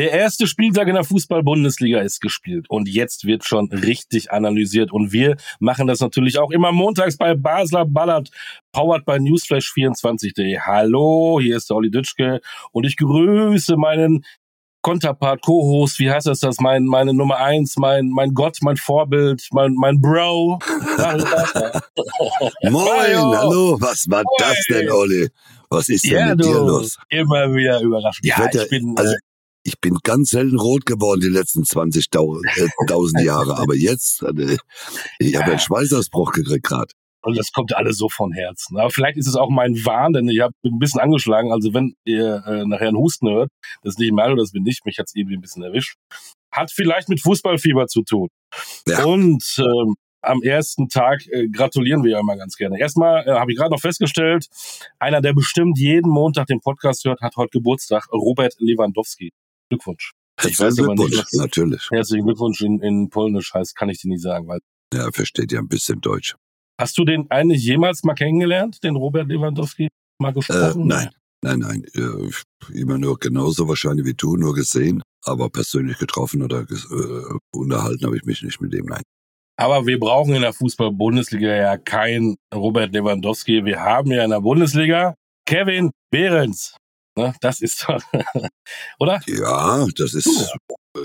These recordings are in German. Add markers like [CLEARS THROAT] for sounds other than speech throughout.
Der erste Spieltag in der Fußball-Bundesliga ist gespielt und jetzt wird schon richtig analysiert und wir machen das natürlich auch immer montags bei Basler Ballard, powered by Newsflash24.de. Hallo, hier ist der Olli Dütschke und ich grüße meinen Konterpart, Co-Host, wie heißt das das? Mein, meine Nummer eins, mein, mein Gott, mein Vorbild, mein, mein Bro. [LAUGHS] Moin, hallo, was war Moin. das denn, Olli? Was ist denn ja, mit dir los? Immer wieder überrascht. Ja, ich, ich bin, also, äh, ich bin ganz selten rot geworden die letzten 20.000 äh, [LAUGHS] Jahre, aber jetzt, äh, ich habe einen Schweißausbruch gekriegt gerade. Und das kommt alles so von Herzen. Aber vielleicht ist es auch mein Wahn, denn ich habe ein bisschen angeschlagen. Also wenn ihr äh, nachher einen Husten hört, das ist nicht Mario, das bin ich, mich hat's irgendwie ein bisschen erwischt. Hat vielleicht mit Fußballfieber zu tun. Ja. Und ähm, am ersten Tag äh, gratulieren wir ja immer ganz gerne. Erstmal äh, habe ich gerade noch festgestellt, einer, der bestimmt jeden Montag den Podcast hört, hat heute Geburtstag, Robert Lewandowski. Glückwunsch. Ich weiß aber nicht, was natürlich. Herzlichen Glückwunsch in, in Polnisch heißt, kann ich dir nicht sagen. Weil ja, versteht ja ein bisschen Deutsch. Hast du den eigentlich jemals mal kennengelernt, den Robert Lewandowski mal gesprochen? Äh, nein, nein, nein. Äh, immer nur genauso wahrscheinlich wie du, nur gesehen, aber persönlich getroffen oder äh, unterhalten habe ich mich nicht mit dem, nein. Aber wir brauchen in der Fußball-Bundesliga ja kein Robert Lewandowski. Wir haben ja in der Bundesliga Kevin Behrens. Ne, das ist [LAUGHS] oder? Ja, das ist,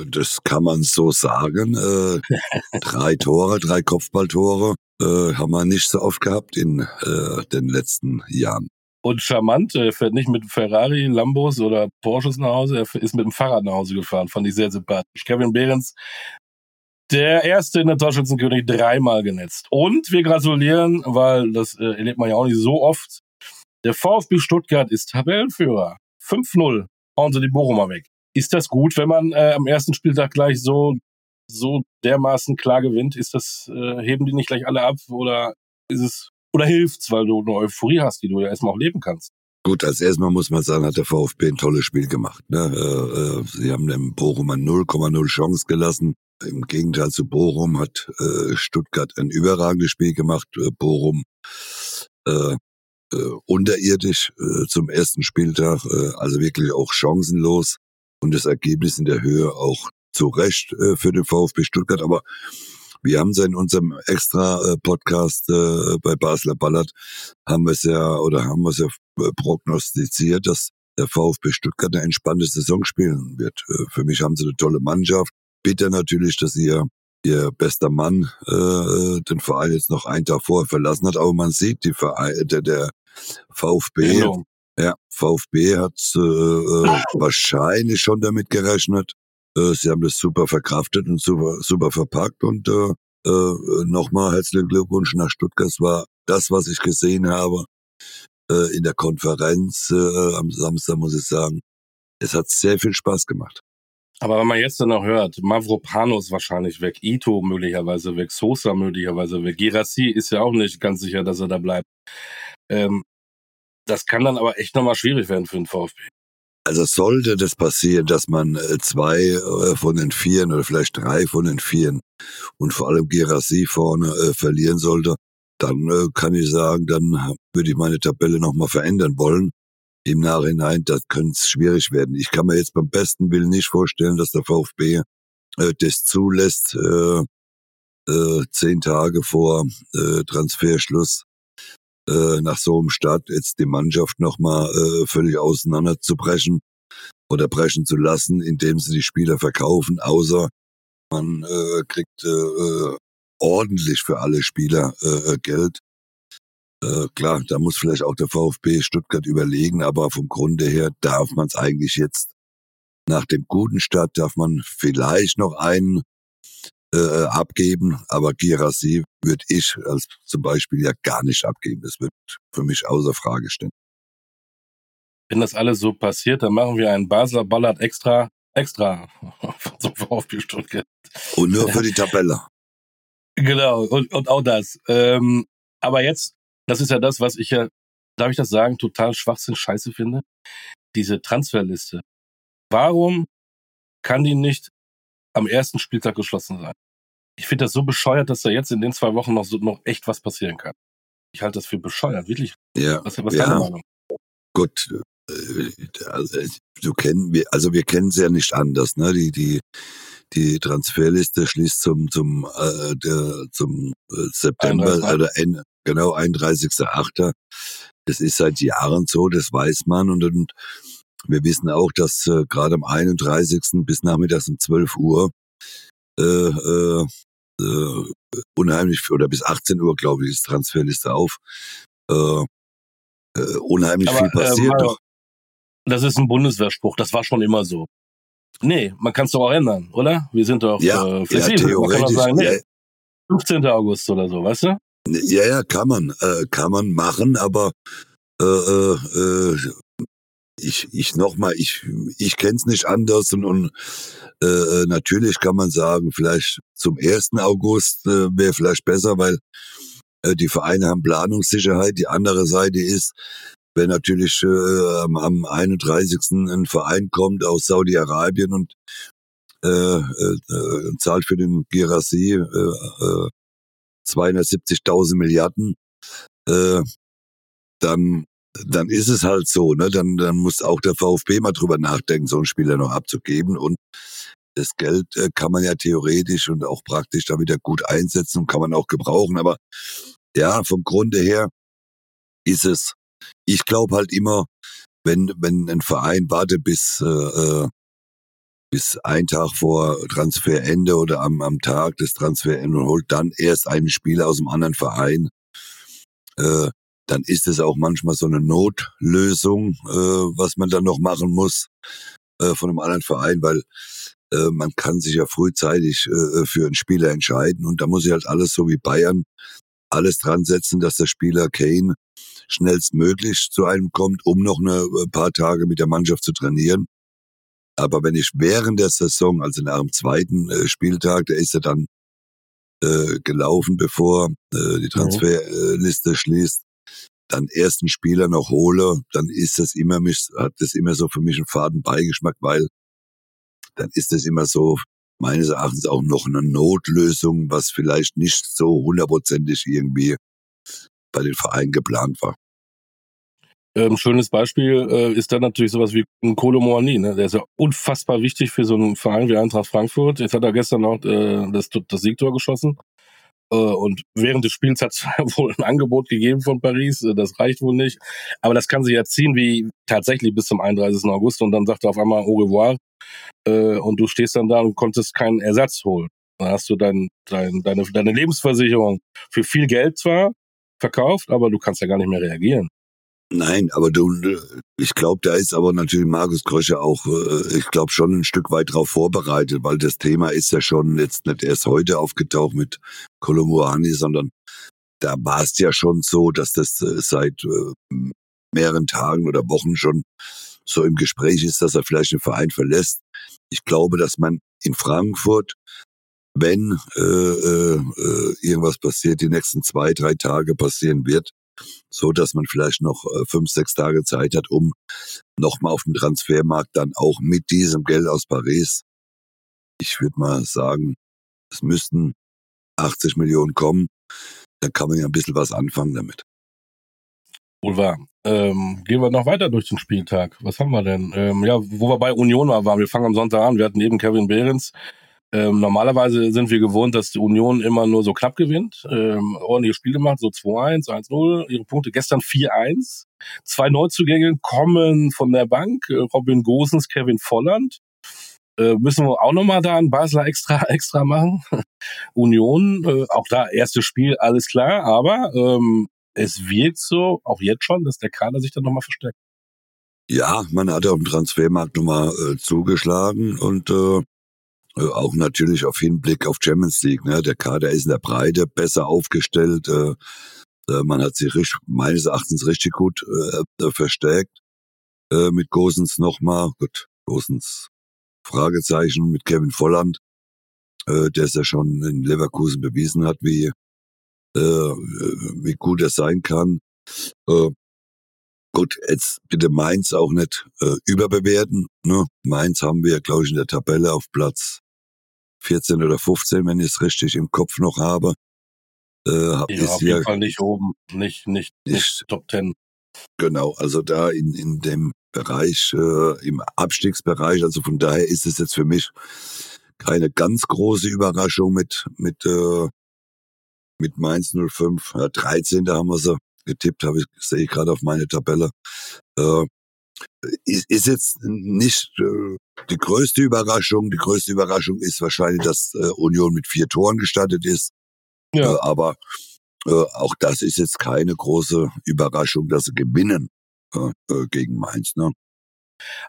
das kann man so sagen. Äh, drei Tore, drei Kopfballtore äh, haben wir nicht so oft gehabt in äh, den letzten Jahren. Und charmant, er fährt nicht mit Ferrari, Lambos oder Porsches nach Hause, er ist mit dem Fahrrad nach Hause gefahren, fand ich sehr sympathisch. Kevin Behrens, der erste in der Torschützenkönig, dreimal genetzt. Und wir gratulieren, weil das äh, erlebt man ja auch nicht so oft. Der VfB Stuttgart ist Tabellenführer. 5-0. Hauen sie die Bochumer weg. Ist das gut, wenn man äh, am ersten Spieltag gleich so so dermaßen klar gewinnt, ist das, äh, heben die nicht gleich alle ab oder ist es, oder hilft's, weil du eine Euphorie hast, die du ja erstmal auch leben kannst? Gut, als erstmal muss man sagen, hat der VfB ein tolles Spiel gemacht. Ne? Äh, äh, sie haben dem Bochum 0,0 Chance gelassen. Im Gegenteil zu Bochum hat äh, Stuttgart ein überragendes Spiel gemacht. Äh, Bochum äh, äh, unterirdisch äh, zum ersten Spieltag, äh, also wirklich auch chancenlos und das Ergebnis in der Höhe auch zu Recht äh, für den VfB Stuttgart, aber wir haben es ja in unserem extra äh, äh, bei Basler Ballard, haben wir es ja oder haben wir es ja äh, prognostiziert, dass der VfB Stuttgart eine entspannte Saison spielen wird. Äh, für mich haben sie eine tolle Mannschaft. Bitte natürlich, dass ihr ihr bester Mann äh, den Verein jetzt noch einen Tag vorher verlassen hat, aber man sieht die Verein, der, der VfB, genau. ja, VfB hat äh, äh, [LAUGHS] wahrscheinlich schon damit gerechnet, äh, sie haben das super verkraftet und super, super verpackt und äh, äh, nochmal herzlichen Glückwunsch nach Stuttgart. Es war das, was ich gesehen habe äh, in der Konferenz äh, am Samstag, muss ich sagen. Es hat sehr viel Spaß gemacht. Aber wenn man jetzt dann noch hört, Mavropanos wahrscheinlich weg, Ito möglicherweise weg, Sosa möglicherweise weg, Girassi ist ja auch nicht ganz sicher, dass er da bleibt. Ähm, das kann dann aber echt nochmal schwierig werden für den VfB. Also sollte das passieren, dass man äh, zwei äh, von den Vieren oder vielleicht drei von den Vieren und vor allem Gerassi vorne äh, verlieren sollte, dann äh, kann ich sagen, dann würde ich meine Tabelle nochmal verändern wollen. Im Nachhinein, das könnte schwierig werden. Ich kann mir jetzt beim besten Willen nicht vorstellen, dass der VfB äh, das zulässt, äh, äh, zehn Tage vor äh, Transferschluss äh, nach so einem Start jetzt die Mannschaft nochmal äh, völlig auseinanderzubrechen oder brechen zu lassen, indem sie die Spieler verkaufen, außer man äh, kriegt äh, äh ordentlich für alle Spieler äh, Geld. Äh, klar, da muss vielleicht auch der VfB Stuttgart überlegen, aber vom Grunde her darf man es eigentlich jetzt nach dem guten Start darf man vielleicht noch einen äh, abgeben, aber Girassi würde ich als zum Beispiel ja gar nicht abgeben. Das wird für mich außer Frage stehen. Wenn das alles so passiert, dann machen wir einen Basler Ballard extra, extra zum VfB Stuttgart. Und nur für die Tabelle. Genau, und, und auch das. Ähm, aber jetzt, das ist ja das, was ich ja, darf ich das sagen, total Schwachsinn scheiße finde. Diese Transferliste. Warum kann die nicht am ersten Spieltag geschlossen sein? ich finde das so bescheuert, dass da jetzt in den zwei Wochen noch so noch echt was passieren kann. Ich halte das für bescheuert, wirklich. Ja. Was, was ja. deine Meinung? Gut, äh, also, du kennen wir, also wir kennen es ja nicht anders, ne? Die, die, die Transferliste schließt zum, zum, äh, der, zum äh, September 31. oder Ende, genau, 31.8. Das ist seit Jahren so, das weiß man und, und wir wissen auch, dass äh, gerade am 31. bis nachmittags um 12 Uhr äh, äh, äh, unheimlich, oder bis 18 Uhr, glaube ich, ist Transferliste auf. Äh, äh, unheimlich Aber, viel äh, passiert. Doch. Das ist ein Bundeswehrspruch, das war schon immer so. Nee, man kann es doch auch ändern, oder? Wir sind doch Ja, äh, ja, flexibel. man kann doch sagen, nee, ja, 15. August oder so, weißt du? ja, ja, kann man, äh, kann man machen, aber äh, äh, äh, ich, ich nochmal, ich, ich kenn's nicht anders und, und äh, äh, natürlich kann man sagen, vielleicht zum 1. August äh, wäre vielleicht besser, weil äh, die Vereine haben Planungssicherheit. Die andere Seite ist, wenn natürlich äh, am, am 31. ein Verein kommt aus Saudi-Arabien und äh, äh, äh, zahlt für den Girassi äh, äh, 270.000 Milliarden, äh, dann dann ist es halt so, ne? Dann, dann muss auch der VfB mal drüber nachdenken, so einen Spieler noch abzugeben. Und das Geld äh, kann man ja theoretisch und auch praktisch da wieder gut einsetzen und kann man auch gebrauchen. Aber ja, vom Grunde her ist es, ich glaube halt immer, wenn, wenn ein Verein wartet bis, äh, äh, bis ein Tag vor Transferende oder am, am Tag des Transferendes und holt dann erst einen Spieler aus dem anderen Verein, äh, dann ist es auch manchmal so eine Notlösung, äh, was man dann noch machen muss äh, von einem anderen Verein, weil äh, man kann sich ja frühzeitig äh, für einen Spieler entscheiden und da muss ich halt alles so wie Bayern alles dran setzen, dass der Spieler Kane schnellstmöglich zu einem kommt, um noch eine äh, paar Tage mit der Mannschaft zu trainieren. Aber wenn ich während der Saison, also nach dem zweiten äh, Spieltag, der ist ja dann äh, gelaufen, bevor äh, die Transferliste schließt, dann ersten Spieler noch hole, dann ist das immer mich, hat das immer so für mich einen faden Beigeschmack, weil dann ist das immer so meines Erachtens auch noch eine Notlösung, was vielleicht nicht so hundertprozentig irgendwie bei den Vereinen geplant war. Ähm, schönes Beispiel äh, ist dann natürlich sowas wie ein Kolo Moani, ne? Der ist ja unfassbar wichtig für so einen Verein wie Eintracht Frankfurt. Jetzt hat er gestern auch äh, das, das Siegtor geschossen. Äh, und während des Spiels hat es [LAUGHS] wohl ein Angebot gegeben von Paris. Das reicht wohl nicht. Aber das kann sich ja ziehen wie tatsächlich bis zum 31. August. Und dann sagt er auf einmal au revoir. Und du stehst dann da und konntest keinen Ersatz holen. Dann hast du dein, dein, deine, deine Lebensversicherung für viel Geld zwar verkauft, aber du kannst ja gar nicht mehr reagieren. Nein, aber du, ich glaube, da ist aber natürlich Markus Krösche auch, äh, ich glaube, schon ein Stück weit drauf vorbereitet, weil das Thema ist ja schon jetzt nicht erst heute aufgetaucht mit Kolomuani, sondern da war es ja schon so, dass das äh, seit äh, mehreren Tagen oder Wochen schon so im Gespräch ist, dass er vielleicht den Verein verlässt. Ich glaube, dass man in Frankfurt, wenn äh, äh, äh, irgendwas passiert, die nächsten zwei, drei Tage passieren wird, so dass man vielleicht noch äh, fünf, sechs Tage Zeit hat, um nochmal auf dem Transfermarkt dann auch mit diesem Geld aus Paris, ich würde mal sagen, es müssten 80 Millionen kommen, dann kann man ja ein bisschen was anfangen damit. Wohl wahr. Ähm, gehen wir noch weiter durch den Spieltag. Was haben wir denn? Ähm, ja, wo wir bei Union waren, wir fangen am Sonntag an. Wir hatten eben Kevin Behrens. Ähm, normalerweise sind wir gewohnt, dass die Union immer nur so knapp gewinnt. Ähm, ordentliches Spiel gemacht, so 2-1, 1-0. Ihre Punkte gestern 4-1. Zwei Neuzugänge kommen von der Bank. Äh, Robin Gosens, Kevin Volland. Äh, müssen wir auch nochmal da einen Basler extra, [LAUGHS] extra machen. [LAUGHS] Union, äh, auch da erstes Spiel, alles klar. Aber ähm, es wirkt so, auch jetzt schon, dass der Kader sich dann nochmal verstärkt. Ja, man hat auf dem Transfermarkt nochmal äh, zugeschlagen und äh, äh, auch natürlich auf Hinblick auf Champions League. Ne? Der Kader ist in der Breite besser aufgestellt. Äh, äh, man hat sich richtig, meines Erachtens richtig gut äh, verstärkt. Äh, mit Gosens nochmal. Gut, Gosens Fragezeichen mit Kevin Volland, äh, der es ja schon in Leverkusen bewiesen hat, wie, äh, wie gut er sein kann. Äh, Gut, jetzt bitte Mainz auch nicht äh, überbewerten. Ne? Mainz haben wir, glaube ich, in der Tabelle auf Platz 14 oder 15, wenn ich es richtig im Kopf noch habe. Äh, Ja, ist auf jeden Fall nicht oben, nicht, nicht, nicht nicht Top Ten. genau, also da in, in dem Bereich, äh, im Abstiegsbereich. Also von daher ist es jetzt für mich keine ganz große Überraschung mit, mit, äh, mit Mainz 05. Ja, 13. haben wir sie getippt, habe ich, sehe ich gerade auf meine Tabelle. Äh, ist, ist jetzt nicht äh, die größte Überraschung. Die größte Überraschung ist wahrscheinlich, dass äh, Union mit vier Toren gestartet ist. Ja. Äh, aber äh, auch das ist jetzt keine große Überraschung, dass sie gewinnen äh, äh gegen Mainz. Ne?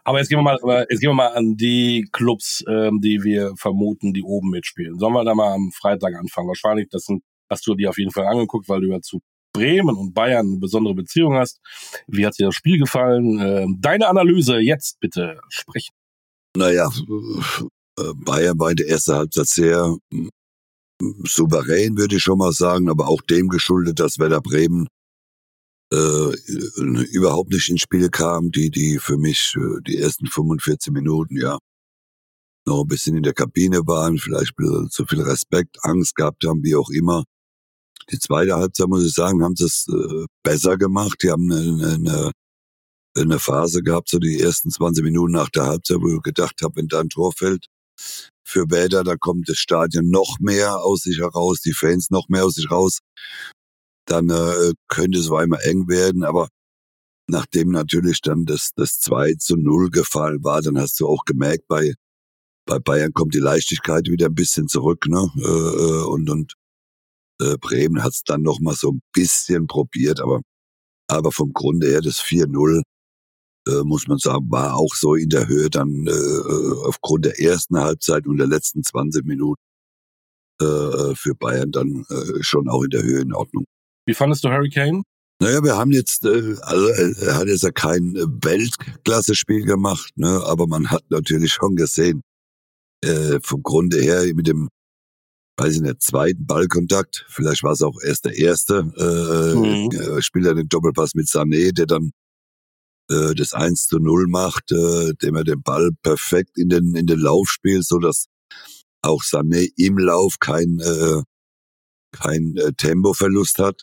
Aber jetzt gehen wir mal, jetzt gehen wir mal an die Clubs, ähm, die wir vermuten, die oben mitspielen. Sollen wir da mal am Freitag anfangen? Wahrscheinlich, das sind, hast du dir auf jeden Fall angeguckt, weil du ja zu Bremen und Bayern eine besondere Beziehung hast. Wie hat dir das Spiel gefallen? Ähm, deine Analyse jetzt bitte sprechen. Naja, äh, Bayern war in der ersten Halbzeit sehr hm, souverän, würde ich schon mal sagen, aber auch dem geschuldet, dass Werder Bremen äh, überhaupt nicht ins Spiel kam, die, die für mich äh, die ersten 45 Minuten, ja, noch ein bisschen in der Kabine waren, vielleicht zu viel Respekt, Angst gehabt haben, wie auch immer. Die zweite Halbzeit, muss ich sagen, haben sie es äh, besser gemacht. Die haben eine, eine, eine Phase gehabt, so die ersten 20 Minuten nach der Halbzeit, wo ich gedacht habe, wenn da ein Tor fällt für Bäder, da kommt das Stadion noch mehr aus sich heraus, die Fans noch mehr aus sich raus. Dann äh, könnte es einmal eng werden, aber nachdem natürlich dann das, das 2 zu 0 gefallen war, dann hast du auch gemerkt, bei, bei Bayern kommt die Leichtigkeit wieder ein bisschen zurück, ne? Äh, äh und, und äh, Bremen hat es dann noch mal so ein bisschen probiert, aber, aber vom Grunde her das 4-0, äh, muss man sagen, war auch so in der Höhe dann äh, äh aufgrund der ersten Halbzeit und der letzten 20 Minuten äh, äh, für Bayern dann äh, schon auch in der Höhe in Ordnung. Wie fandest du Hurricane? Naja, wir haben jetzt, äh, also er hat jetzt ja kein Weltklasse-Spiel gemacht, ne, aber man hat natürlich schon gesehen, äh, vom Grunde her mit dem weiß ich nicht, zweiten Ballkontakt, vielleicht war es auch erst der erste, äh, mhm. äh, spielt er den Doppelpass mit Sané, der dann äh, das 1 zu 0 macht, äh, dem er den Ball perfekt in den, in den Lauf spielt, so dass auch Sané im Lauf kein, äh, kein äh, Tempoverlust hat.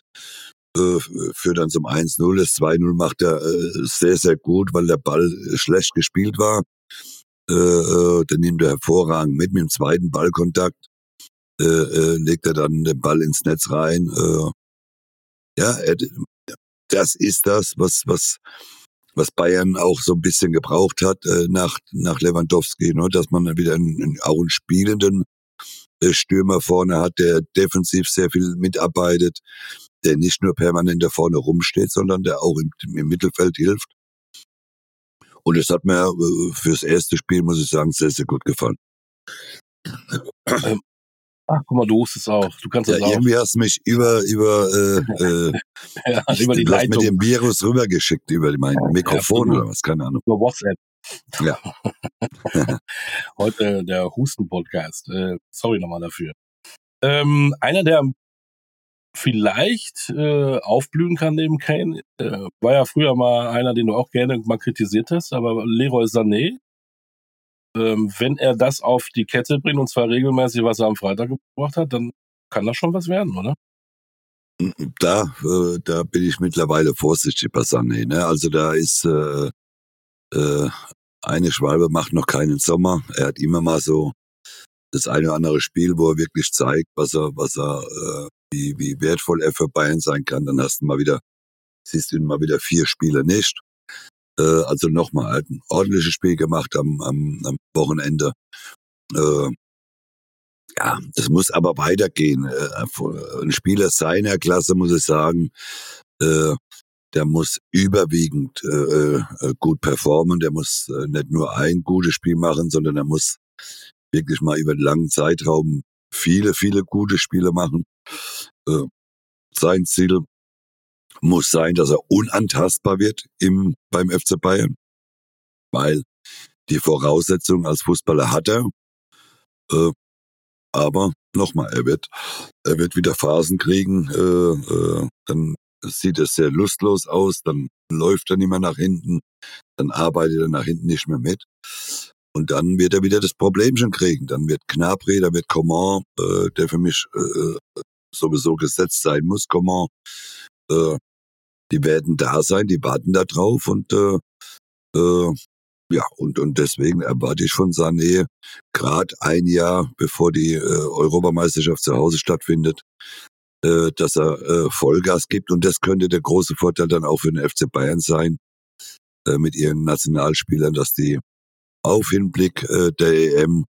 Äh, führt dann zum 1-0. Das 2-0 macht er äh, sehr, sehr gut, weil der Ball schlecht gespielt war. Äh, äh, den nimmt er hervorragend mit mit dem zweiten Ballkontakt äh, äh, legt er dann den Ball ins Netz rein. Äh, ja, das ist das, was, was, was Bayern auch so ein bisschen gebraucht hat äh, nach, nach Lewandowski, ne? dass man dann wieder einen, auch einen spielenden äh, Stürmer vorne hat, der defensiv sehr viel mitarbeitet, der nicht nur permanent da vorne rumsteht, sondern der auch im, im Mittelfeld hilft. Und es hat mir äh, fürs erste Spiel, muss ich sagen, sehr, sehr gut gefallen. [CLEARS THROAT] Ach, guck mal, du hustest auch. Du kannst ja, das auch. Irgendwie hast du mich über, über, äh, äh, [LAUGHS] ja, über die Leitung. mit dem Virus rübergeschickt, über mein Mikrofon ja, oder was, keine Ahnung. Über WhatsApp. Ja. [LAUGHS] Heute der Husten-Podcast. Äh, sorry nochmal dafür. Ähm, einer, der vielleicht äh, aufblühen kann neben Kane, äh, war ja früher mal einer, den du auch gerne mal kritisiert hast, aber Leroy Sané ähm, wenn er das auf die Kette bringt und zwar regelmäßig, was er am Freitag gebracht hat, dann kann das schon was werden, oder? Da, äh, da bin ich mittlerweile vorsichtig bei Sané. Ne? Also da ist äh, äh, eine Schwalbe macht noch keinen Sommer. Er hat immer mal so das eine oder andere Spiel, wo er wirklich zeigt, was er, was er, äh, wie, wie wertvoll er für Bayern sein kann. Dann hast du mal wieder, siehst du ihn mal wieder vier Spiele nicht. Äh, also nochmal halt ein ordentliches Spiel gemacht am, am, am Wochenende. Äh, ja, das muss aber weitergehen. Äh, ein Spieler seiner Klasse, muss ich sagen, äh, der muss überwiegend äh, äh, gut performen. Der muss äh, nicht nur ein gutes Spiel machen, sondern er muss wirklich mal über einen langen Zeitraum viele, viele gute Spiele machen. Äh, sein Ziel muss sein, dass er unantastbar wird im, beim FC Bayern, weil die Voraussetzungen als Fußballer hat er. Äh, aber nochmal, er wird, er wird wieder Phasen kriegen, äh, äh, dann sieht es sehr lustlos aus, dann läuft er nicht mehr nach hinten, dann arbeitet er nach hinten nicht mehr mit. Und dann wird er wieder das Problem schon kriegen. Dann wird Knapri, dann wird Coman, äh, der für mich äh, sowieso gesetzt sein muss, Coman, äh, die werden da sein, die warten da drauf und äh, Äh, ja, und, und deswegen erwarte ich von Sané, gerade ein Jahr bevor die äh, Europameisterschaft zu Hause stattfindet, äh, dass er äh, Vollgas gibt. Und das könnte der große Vorteil dann auch für den FC Bayern sein, äh, mit ihren Nationalspielern, dass die auf Hinblick äh, der EM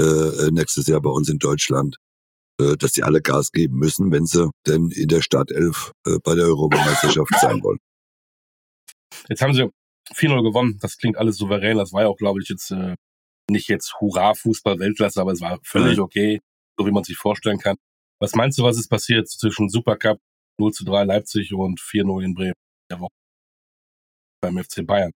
äh, nächstes Jahr bei uns in Deutschland, äh, dass die alle Gas geben müssen, wenn sie denn in der Startelf äh, bei der Europameisterschaft [COUGHS] sein wollen. Jetzt haben sie 4-0 gewonnen. Das klingt alles souverän. Das war ja auch, glaube ich, jetzt äh, nicht jetzt Hurra-Fußball-Weltklasse, aber es war völlig okay, so wie man sich vorstellen kann. Was meinst du, was ist passiert zwischen Supercup 0 zu 3 Leipzig und 4-0 in Bremen der Woche beim FC Bayern?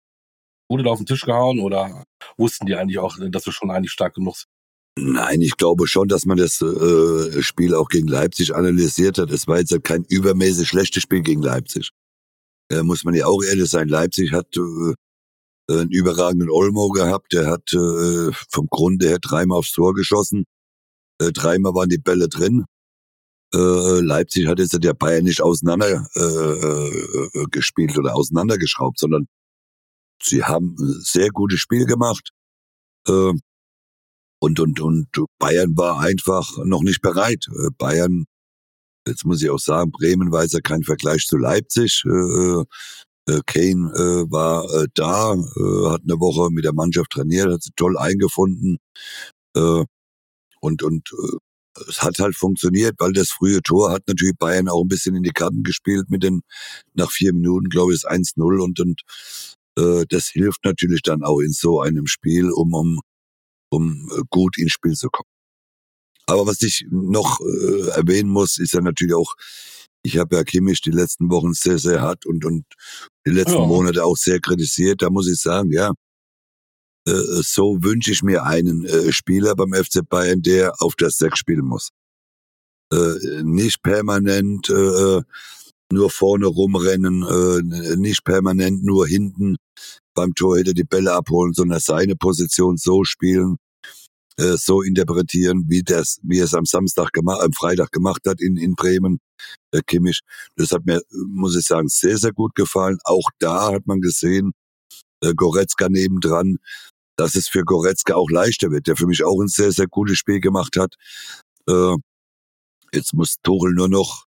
Wurde da auf den Tisch gehauen oder wussten die eigentlich auch, dass du schon eigentlich stark genug sind? Nein, ich glaube schon, dass man das äh, Spiel auch gegen Leipzig analysiert hat. Es war jetzt kein übermäßig schlechtes Spiel gegen Leipzig. Äh, muss man ja auch ehrlich sein. Leipzig hat äh, einen überragenden Olmo gehabt. Der hat äh, vom Grunde her dreimal aufs Tor geschossen. Äh, dreimal waren die Bälle drin. Äh, Leipzig hat jetzt der Bayern nicht auseinander äh, äh, gespielt oder auseinandergeschraubt, sondern sie haben ein sehr gutes Spiel gemacht. Äh, und, und, und Bayern war einfach noch nicht bereit. Äh, Bayern, jetzt muss ich auch sagen, Bremen war jetzt kein Vergleich zu Leipzig. Äh, äh, Kane war da, hat eine Woche mit der Mannschaft trainiert, hat sich toll eingefunden. Und und es hat halt funktioniert, weil das frühe Tor hat natürlich Bayern auch ein bisschen in die Karten gespielt mit den, nach vier Minuten, glaube ich, ist 1-0 und, und das hilft natürlich dann auch in so einem Spiel, um, um um äh, gut ins Spiel zu kommen. Aber was ich noch äh, erwähnen muss, ist ja natürlich auch, ich habe ja Kimmich die letzten Wochen sehr, sehr hart und, und die letzten ja. Monate auch sehr kritisiert. Da muss ich sagen, ja, äh, so wünsche ich mir einen äh, Spieler beim FC Bayern, der auf das Sechs spielen muss. Äh, nicht permanent äh, nur vorne rumrennen, äh, nicht permanent nur hinten beim Torhüter die Bälle abholen, sondern seine Position so spielen, äh, so interpretieren, wie das, wie es am Samstag gemacht, am Freitag gemacht hat in, in Bremen, der Kimmich. Das hat mir, muss ich sagen, sehr, sehr gut gefallen. Auch da hat man gesehen, äh, Goretzka nebendran, dass es für Goretzka auch leichter wird, der für mich auch ein sehr, sehr gutes Spiel gemacht hat. Äh, jetzt muss Tuchel nur noch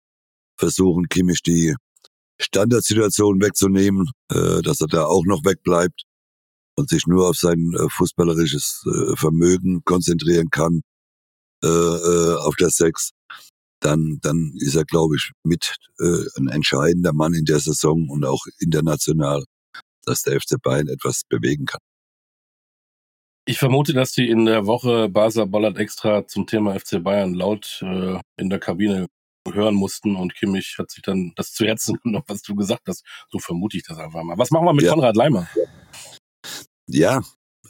versuchen, Kimmich die Standardsituation wegzunehmen, äh, dass er da auch noch wegbleibt und sich nur auf sein äh, fußballerisches äh, Vermögen konzentrieren kann, äh, äh, auf der Sechs, dann, dann ist er, glaube ich, mit äh, ein entscheidender Mann in der Saison und auch international, dass der FC Bayern etwas bewegen kann. Ich vermute, dass die in der Woche Basel Bollert extra zum Thema FC Bayern laut äh, in der Kabine hören mussten und Kimmich hat sich dann das zu Herzen [LAUGHS] genommen, was du gesagt hast. So vermute ich das einfach mal. Was machen wir mit ja. Konrad Leimer? Ja,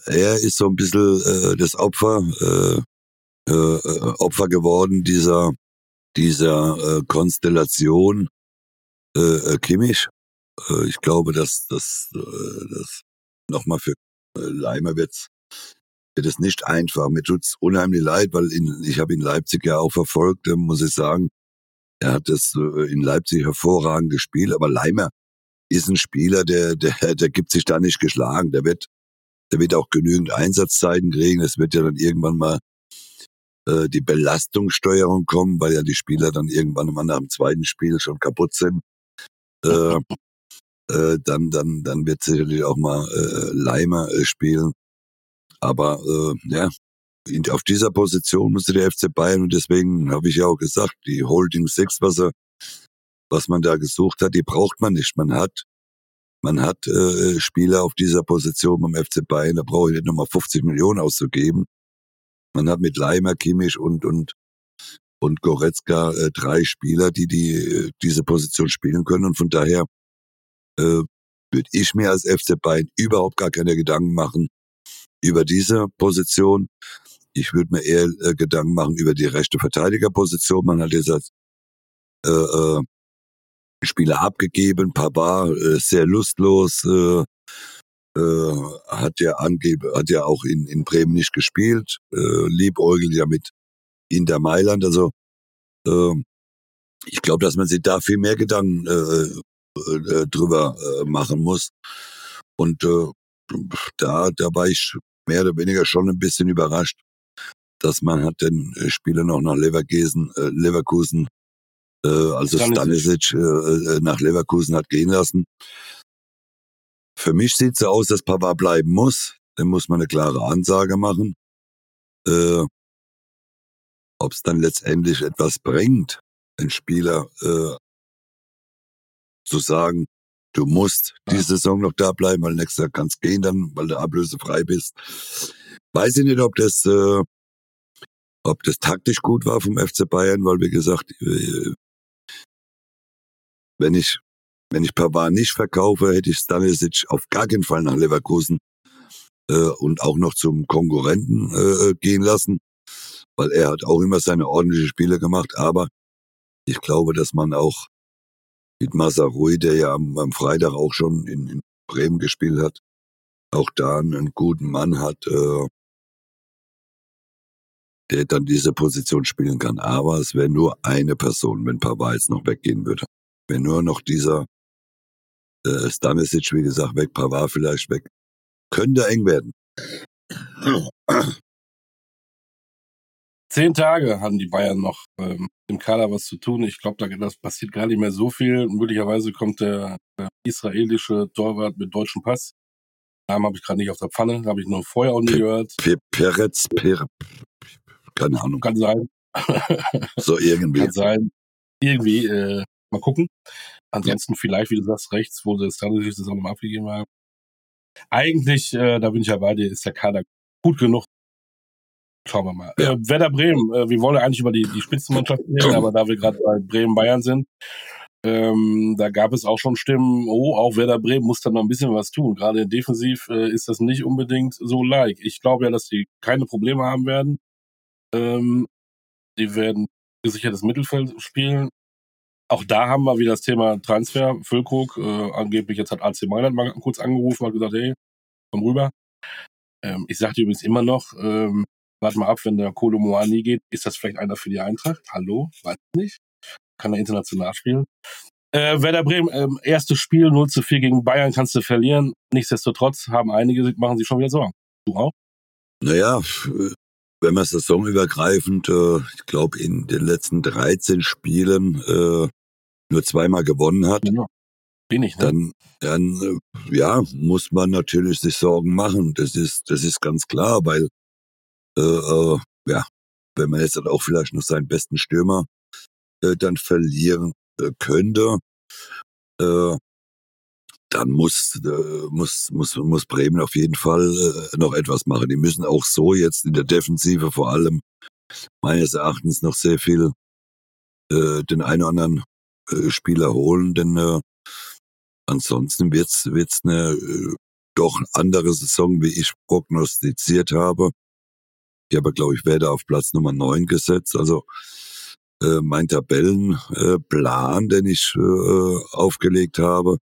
er ist so ein bisschen äh, das Opfer, äh, äh, Opfer geworden dieser, dieser äh, Konstellation äh, äh Kimmich. Äh, ich glaube, dass das, äh, das nochmal für äh, Leimer wird wird es nicht einfach. Mir tut's unheimlich leid, weil in, ich habe in Leipzig ja auch verfolgt, äh, muss ich sagen. Er hat es äh, in Leipzig hervorragend gespielt, aber Leimer ist ein Spieler, der, der, der gibt sich da nicht geschlagen. Der wird, der wird auch genügend Einsatzzeiten kriegen. Es wird ja dann irgendwann mal äh, die Belastungssteuerung kommen, weil ja die Spieler dann irgendwann mal nach dem zweiten Spiel schon kaputt sind. Äh, [LAUGHS] äh, dann, dann, dann wird sicherlich auch mal äh, Leimer äh, spielen. Aber äh, ja, in, auf dieser Position musste der FC Bayern und deswegen habe ich ja auch gesagt, die Holding Six, was er, was man da gesucht hat, die braucht man nicht. Man hat, man hat äh, Spieler auf dieser Position beim FC Bayern, da brauche ich nicht nochmal 50 Millionen auszugeben. Man hat mit Leimer, Kimmich und und und Goretzka äh, drei Spieler, die die äh, diese Position spielen können und von daher äh, würde ich mir als FC Bayern überhaupt gar keine Gedanken machen über diese Position. Ich würde mir eher äh, Gedanken machen über die rechte Verteidigerposition. Man hat jetzt als äh, äh, Spieler abgegeben, Pavard äh, sehr lustlos, äh, äh, hat ja angebe, hat ja auch in, in Bremen nicht gespielt, äh, liebäugelt ja mit Inter Mailand. Also äh, ich glaube, dass man sich da viel mehr Gedanken äh, äh, drüber äh, machen muss. Und äh, da, da war ich mehr oder weniger schon ein bisschen überrascht, dass man hat den Spieler noch nach Leverkusen, äh, Leverkusen äh, also Stanisic, Stanisic äh, nach Leverkusen hat gehen lassen. Für mich sieht es so aus, dass Papa bleiben muss. Dann muss man eine klare Ansage machen. Äh, Ob es dann letztendlich etwas bringt, ein Spieler äh, zu sagen, du musst ja. die Saison noch da bleiben, weil nächstes Jahr kannst gehen dann, weil du ablösefrei bist. Weiß ich nicht, ob das, äh, ob das taktisch gut war vom FC Bayern, weil wie gesagt, äh, wenn ich wenn ich Pavard nicht verkaufe, hätte ich Stanisic auf gar keinen Fall nach Leverkusen äh, und auch noch zum Konkurrenten äh, gehen lassen, weil er hat auch immer seine ordentlichen Spiele gemacht. Aber ich glaube, dass man auch mit Masarui, der ja am, am Freitag auch schon in, in, Bremen gespielt hat, auch da einen guten Mann hat, äh, der dann diese Position spielen kann. Aber es wäre nur eine Person, wenn Pavard jetzt noch weggehen würde. Wenn nur noch dieser äh, Stanisic, wie gesagt, weg, Pavard vielleicht weg. Könnte eng werden. Zehn Tage haben die Bayern noch ähm, im Kader was zu tun. Ich glaube, da das passiert gar nicht mehr so viel. Möglicherweise kommt der, der israelische Torwart mit deutschem Pass. Namen habe ich gerade nicht auf der Pfanne, habe ich noch vorher auch nie gehört. Peretz, per, keine Ahnung. Kann sein. so irgendwie. Kann sein. Irgendwie, äh, mal gucken. Ansonsten ja. vielleicht, wie du sagst, rechts, wo das Stanisic das auch nochmal abgegeben war. Eigentlich, äh, da bin ich ja bei dir, ist der Kader gut genug. Schauen wir mal. Ja. Äh, Werder Bremen, äh, wir wollen ja eigentlich über die, die Spitzenmannschaft reden, [CLEARS THROAT] aber da wir gerade bei Bremen Bayern sind, ähm, da gab es auch schon Stimmen, oh, auch Werder Bremen muss da noch ein bisschen was tun. Gerade defensiv äh, ist das nicht unbedingt so like. Ich glaube ja, dass die keine Probleme haben werden. Ähm, die werden gesichertes Mittelfeld spielen. Auch da haben wir wieder das Thema Transfer. Füllkrug, äh, angeblich jetzt hat AC Mailand mal kurz angerufen und gesagt, hey, komm rüber. Ähm, ich sagte übrigens immer noch, ähm, warte mal ab, wenn der Kolo Moani geht, ist das vielleicht einer für die Eintracht? Hallo? Weiß nicht. Kann er international spielen. Äh, Werder Bremen, ähm, erstes Spiel 0 zu 4 gegen Bayern kannst du verlieren. Nichtsdestotrotz haben einige, machen sich schon wieder Sorgen. Du auch? Naja, wenn man saisonübergreifend, äh, ich glaube, in den letzten 13 Spielen äh, nur zweimal gewonnen hat, ja, bin ich, ne? dann, dann äh, ja, muss man natürlich sich Sorgen machen. Das ist, das ist ganz klar, weil äh, äh, ja, wenn man jetzt dann auch vielleicht noch seinen besten Stürmer äh, dann verlieren äh, könnte, äh, dann muss, äh, muss, muss, muss Bremen auf jeden Fall äh, noch etwas machen. Die müssen auch so jetzt in der Defensive vor allem meines Erachtens noch sehr viel äh, den einen oder anderen äh, Spieler holen, denn äh, ansonsten wird's wird's eine äh, doch andere Saison, wie ich prognostiziert habe. Ich habe, glaube ich, werde auf Platz Nummer neun gesetzt. Also äh, mein Tabellenplan, äh, den ich äh, aufgelegt habe,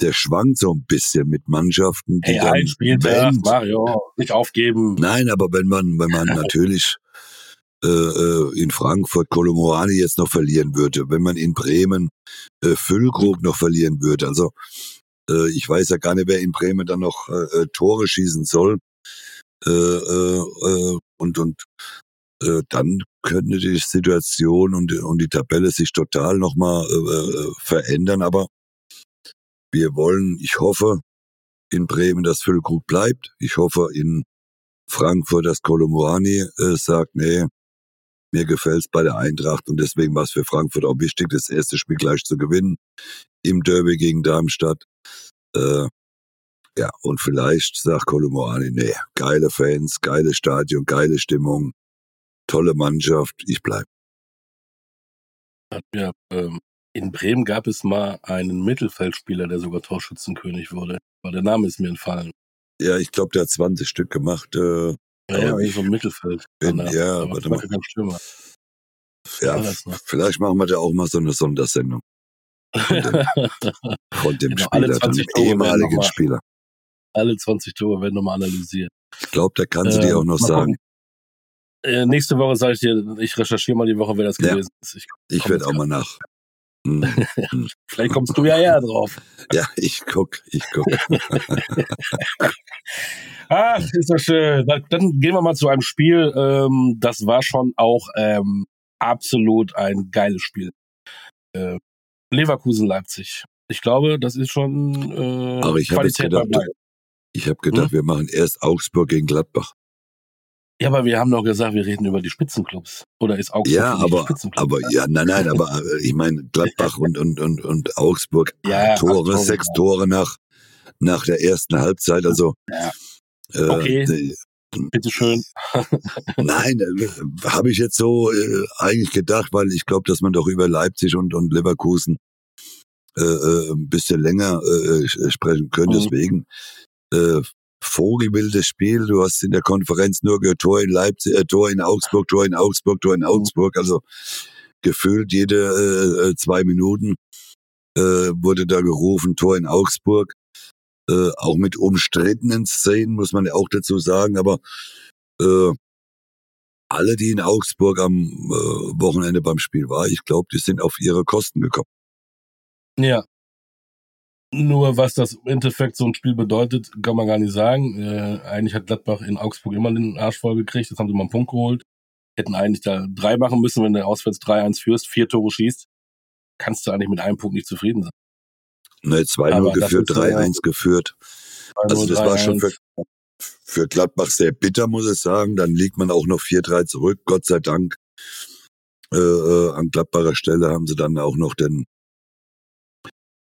der schwankt so ein bisschen mit Mannschaften, die hey, dann ein Spieltag, Mario, nicht aufgeben. Nein, aber wenn man, wenn man [LAUGHS] natürlich äh, äh, in Frankfurt Kolomoani jetzt noch verlieren würde, wenn man in Bremen äh, Füllkrug noch verlieren würde. Also äh, ich weiß ja gar nicht, wer in Bremen dann noch äh, äh Tore schießen soll. Äh, äh, äh, und und äh, dann könnte die Situation und, und die Tabelle sich total nochmal äh, verändern. Aber wir wollen, ich hoffe, in Bremen, dass Füllkrug bleibt. Ich hoffe in Frankfurt, dass Kolomoani äh, sagt, nee, mir gefällt's bei der Eintracht und deswegen war es für Frankfurt auch wichtig, das erste Spiel gleich zu gewinnen im Derby gegen Darmstadt. Äh, ja, und vielleicht sagt Kolomoani, nee, geile Fans, geile Stadion, geile Stimmung, tolle Mannschaft, ich bleib. Ja, ähm, in Bremen gab es mal einen Mittelfeldspieler, der sogar Torschützenkönig wurde. Aber der Name ist mir entfallen. Ja, ich glaube, der hat 20 Stück gemacht. Äh, ja, ja, so im Mittelfeld. Bin, ja, aber warte mal. Kein Stürmer. Ja, vielleicht machen wir da auch mal so eine Sondersendung. Von dem, [LAUGHS] von dem genau, Spieler, dem ehemaligen mal, Spieler. Alle 20 Tore werden nochmal analysiert. Ich glaube, da kannst du äh, dir auch noch sagen. Äh, nächste Woche sage ich dir, ich recherchiere mal die Woche, wer das gewesen ist. Ich, ich werde auch mal nach. Vielleicht kommst du ja eher drauf. [LAUGHS] Ja, ich guck, ich guck. [LAUGHS] Ach, ist das schön. Dann, gehen wir mal zu einem Spiel. Ähm, das war schon auch ähm, absolut ein geiles Spiel. Äh, Leverkusen-Leipzig. Ich glaube, das ist schon äh, Aber ich habe gedacht, ich habe gedacht, Hm? wir machen erst Augsburg gegen Gladbach. Ja, aber wir haben doch gesagt, wir reden über die Spitzenclubs. Oder ist Augsburg Ja, aber, Spitzenclub? aber ja, nein, nein, aber äh, ich meine Gladbach [LAUGHS] und und und und Augsburg Ja, Tore, Tore, sechs ja. Tore nach nach der ersten Halbzeit. Also Ja. äh, Okay. äh, Bitteschön. [LAUGHS] Nein, äh, habe ich jetzt so äh, eigentlich gedacht, weil ich glaube, dass man doch über Leipzig und, und Leverkusen äh, äh, ein bisschen länger äh, äh, sprechen können. Mhm. Deswegen äh, vogelwildes Spiel. Du hast in der Konferenz nur gehört, Tor in Leipzig, äh, Tor in Augsburg, Tor in Augsburg, Tor in Augsburg. Also gefühlt jede äh, äh, zwei Minuten äh, wurde da gerufen, Tor in Augsburg. Äh, auch mit umstrittenen Szenen, muss man ja auch dazu sagen, aber äh, alle, die in Augsburg am äh, Wochenende beim Spiel waren, ich glaube, die sind auf ihre Kosten gekommen. Ja. Nur was das im Endeffekt so ein Spiel bedeutet, kann man gar nicht sagen. Äh, eigentlich hat Gladbach in Augsburg immer den Arsch voll gekriegt. Jetzt haben sie mal einen Punkt geholt. Hätten eigentlich da drei machen müssen, wenn du auswärts 3-1 führst, vier Tore schießt. Kannst du eigentlich mit einem Punkt nicht zufrieden sein. Ne, 2-0 Aber das geführt, ist so, 3-1 geführt. Also das war schon 3-1. für, für Gladbach sehr bitter, muss ich sagen. Dann liegt man auch noch 4-3 zurück, Gott sei Dank. Äh, äh, an Gladbacher Stelle haben sie dann auch noch den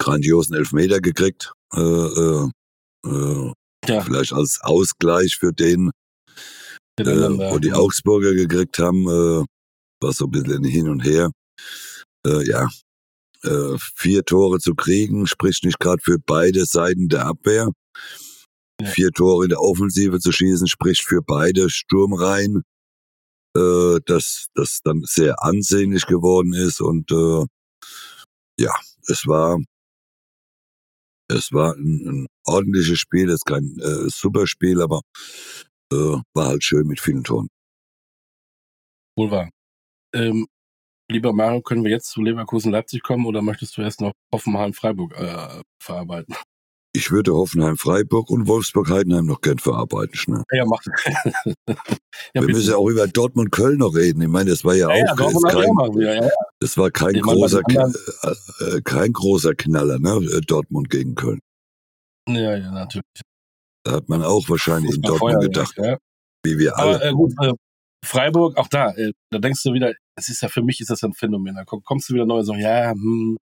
grandiosen Elfmeter gekriegt. Äh, äh, äh, Ja, vielleicht als Ausgleich für den, äh, wo die Augsburger gekriegt haben, äh, war so ein bisschen hin und her. Äh, ja, äh, vier Tore zu kriegen, spricht nicht gerade für beide Seiten der Abwehr. Ja. Vier Tore in der Offensive zu schießen, spricht für beide Sturmreihen, äh, dass das dann sehr ansehnlich geworden ist und äh, ja, es war es war ein, ein ordentliches Spiel, es ist kein äh, super Spiel, aber äh, war halt schön mit vielen Toren. Wohl wahr. Ähm, lieber Mario, können wir jetzt zu Leverkusen-Leipzig kommen oder möchtest du erst noch Hoffenheim-Freiburg äh, verarbeiten? Ich würde Hoffenheim, Freiburg und Wolfsburg Heidenheim noch gern verarbeiten. Schnell. Ja, mach. [LAUGHS] ja, Wir müssen ja auch über Dortmund Köln noch reden. Ich meine, das war ja, ja, auch, ja kein, auch wieder. Das war kein Ich großer, äh, äh, kein großer Knaller, ne? äh, Dortmund gegen Köln. ja, ja, natürlich. Da hat man auch wahrscheinlich in Dortmund Feuer, gedacht, wie wir Aber alle. äh, gut, äh, Freiburg, auch da, äh, da denkst du wieder, es ist ja für mich ist das ein Phänomen. Da komm- kommst du wieder neu so, ja, hm,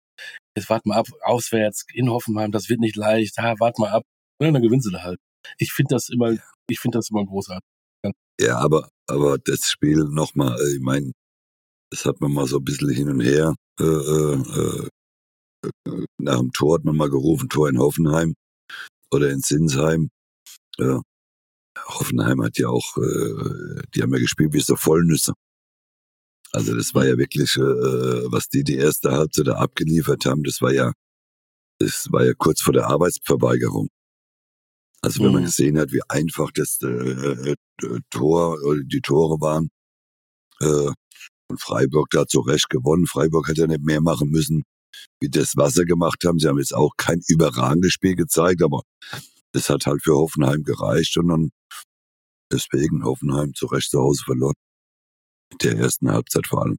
jetzt wart mal ab, auswärts in Hoffenheim, das wird nicht leicht, ja, wart mal ab. Und dann gewinnst du da halt. Ich finde das immer, ich finde das immer großartig. Ja, aber, aber das Spiel nochmal, äh, ich meine, das hat man mal so ein bisschen hin und her. Äh, äh, äh, nach dem Tor hat man mal gerufen, Tor in Hoffenheim oder in Sinsheim. Ja. Hoffenheim hat ja auch, äh, die haben ja gespielt wie so Vollnüsse. Also das war ja wirklich, äh, was die die erste Halbzeit da abgeliefert haben, das war ja, das war ja kurz vor der Arbeitsverweigerung. Also wenn man Mhm. gesehen hat, wie einfach das äh, äh, Tor oder die Tore waren, äh, und Freiburg da zu Recht gewonnen. Freiburg hätte ja nicht mehr machen müssen, wie das, was sie gemacht haben. Sie haben jetzt auch kein überragendes Spiel gezeigt, aber das hat halt für Hoffenheim gereicht und dann deswegen Hoffenheim zu Recht zu Hause verloren. Der ersten Halbzeit vor allem.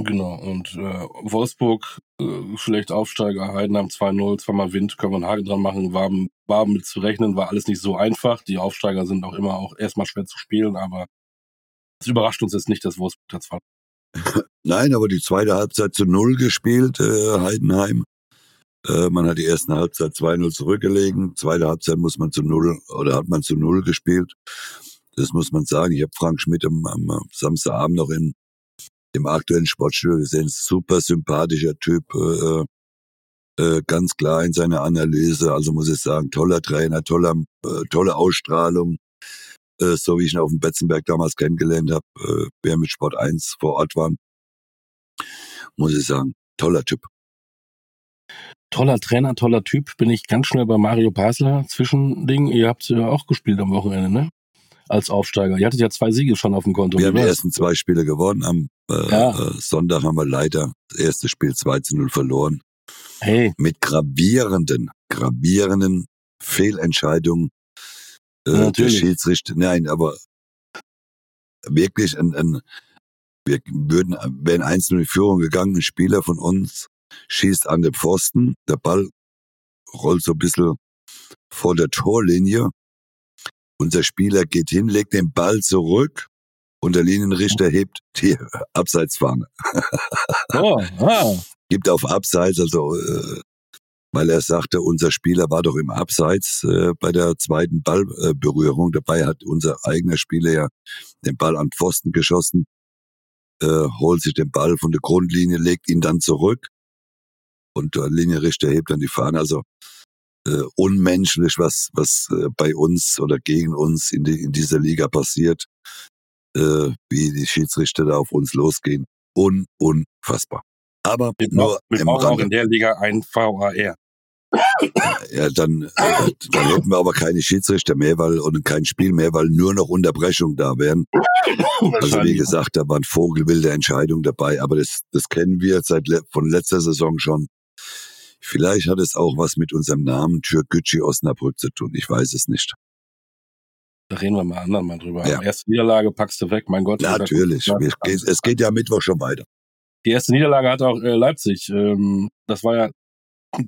Genau, und äh, Wolfsburg, äh, schlecht Aufsteiger, Heidenheim 2-0, zweimal Wind, können wir einen Haken dran machen, war, war mit zu rechnen, war alles nicht so einfach. Die Aufsteiger sind auch immer auch erstmal schwer zu spielen, aber es überrascht uns jetzt nicht, dass Wolfsburg da zwar. [LAUGHS] Nein, aber die zweite Halbzeit zu Null gespielt, äh, Heidenheim. Äh, man hat die erste Halbzeit 2-0 zurückgelegen. Zweite Halbzeit muss man zu Null oder hat man zu Null gespielt. Das muss man sagen. Ich habe Frank Schmidt am, am Samstagabend noch in, im aktuellen Sportstudio gesehen. Super sympathischer Typ. Äh, äh, ganz klar in seiner Analyse. Also muss ich sagen, toller Trainer, toller, äh, tolle Ausstrahlung. Äh, so wie ich ihn auf dem Betzenberg damals kennengelernt habe, äh, wer mit Sport 1 vor Ort war muss ich sagen. Toller Typ. Toller Trainer, toller Typ, bin ich ganz schnell bei Mario Basler. Zwischending, ihr habt ja auch gespielt am Wochenende, ne? Als Aufsteiger. Ihr hattet ja zwei Siege schon auf dem Konto. Wir haben die ersten zwei Spiele gewonnen. Am äh, Ja. äh, Sonntag haben wir leider das erste Spiel 2 zu 0 verloren. Hey, Mit gravierenden, gravierenden Fehlentscheidungen äh, Ja, der. Schiedsrichter. Nein, aber wirklich ein, ein wir würden, wären einzeln in Führung gegangen, ein Spieler von uns schießt an den Pfosten, der Ball rollt so ein bisschen vor der Torlinie. Unser Spieler geht hin, legt den Ball zurück und der Linienrichter hebt die [LAUGHS] Abseitsfahne. oh, ah, Gibt auf Abseits, also äh, weil er sagte, unser Spieler war doch im Abseits äh, bei der zweiten Ballberührung. Äh. Dabei hat unser eigener Spieler ja den Ball an Pfosten geschossen, äh, holt sich den Ball von der Grundlinie, legt ihn dann zurück und der Linienrichter hebt dann die Fahne. Also äh, unmenschlich, was was äh, bei uns oder gegen uns in, die, in dieser Liga passiert, äh, wie die Schiedsrichter da auf uns losgehen. Un unfassbar. Aber wir, nur brauchen- wir brauchen auch in der Liga ein VAR. Ja, dann, äh, dann hätten wir aber keine Schiedsrichter mehr, weil und kein Spiel mehr, weil nur noch Unterbrechungen da wären. Also wie gesagt, da waren vogelwilde Entscheidungen dabei, aber das, das kennen wir seit von letzter Saison schon. Vielleicht hat es auch was mit unserem Namen Türkgücü Osnabrück zu tun. Ich weiß es nicht. Da reden wir mal anderen mal drüber. Ja. Erste Niederlage packst du weg, mein Gott. Natürlich. Ja. Wir, geht, es geht ja Mittwoch schon weiter. Die erste Niederlage hat auch äh, Leipzig. Ähm, das war ja,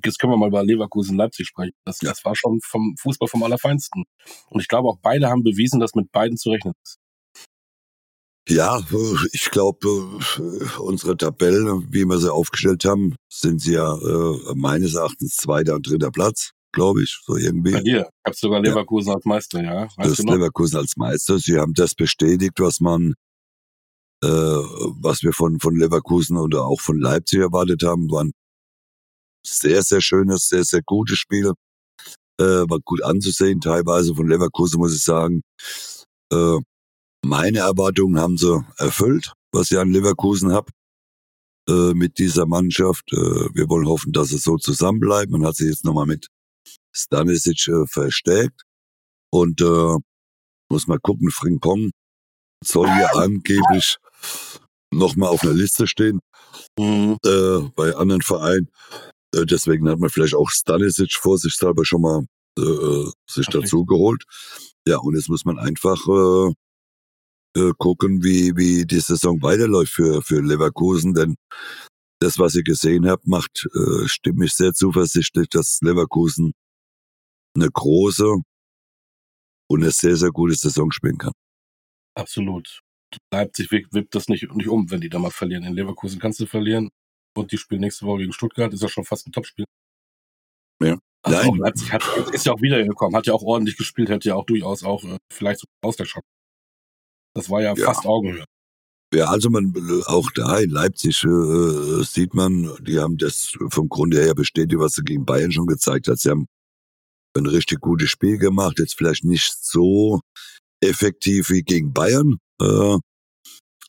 jetzt können wir mal über Leverkusen Leipzig sprechen. Das, Ja. das war schon vom Fußball vom Allerfeinsten. Und ich glaube auch beide haben bewiesen, dass mit beiden zu rechnen ist. Ja, ich glaube, unsere Tabelle, wie wir sie aufgestellt haben, sind sie ja äh, meines Erachtens zweiter und dritter Platz, glaube ich, so irgendwie. Bei dir. Ich habe sogar Ja. Leverkusen als Meister, ja. Weißt das du noch? Leverkusen als Meister. Sie haben das bestätigt, was man, äh, was wir von, von Leverkusen oder auch von Leipzig erwartet haben, war ein sehr, sehr schönes, sehr, sehr gutes Spiel. Äh, war gut anzusehen, teilweise von Leverkusen muss ich sagen. Äh, meine Erwartungen haben sie erfüllt, was ich an Leverkusen hab äh, mit dieser Mannschaft. Äh, wir wollen hoffen, dass es so zusammenbleibt. Man hat sich jetzt nochmal mit Stanisic äh, verstärkt. Und äh, muss mal gucken, Frimpong soll hier [LAUGHS] angeblich nochmal auf einer Liste stehen Mhm. äh, bei anderen Vereinen. Äh, deswegen hat man vielleicht auch Stanisic vorsichtshalber schon mal äh, sich echt? dazu geholt. Ja, und jetzt muss man einfach äh, äh, gucken, wie, wie die Saison weiterläuft für, für Leverkusen, denn das, was ihr gesehen habt, macht, äh, stimmt mich sehr zuversichtlich, dass Leverkusen eine große und eine sehr, sehr gute Saison spielen kann. Absolut. Leipzig wippt das nicht, nicht um, wenn die da mal verlieren. In Leverkusen kannst du verlieren. Und die spielen nächste Woche gegen Stuttgart. Ist ja schon fast ein Topspiel. Ja. Also Nein. Leipzig hat, ist ja auch wiedergekommen. Hat ja auch ordentlich gespielt. Hätte ja auch durchaus auch äh, vielleicht so Ausgleichschancen. Das war ja, Ja. fast Augenhöhe. Ja, also man auch da in Leipzig äh, sieht man, die haben das vom Grunde her bestätigt, was sie gegen Bayern schon gezeigt hat. Sie haben ein richtig gutes Spiel gemacht, jetzt vielleicht nicht so effektiv wie gegen Bayern, äh,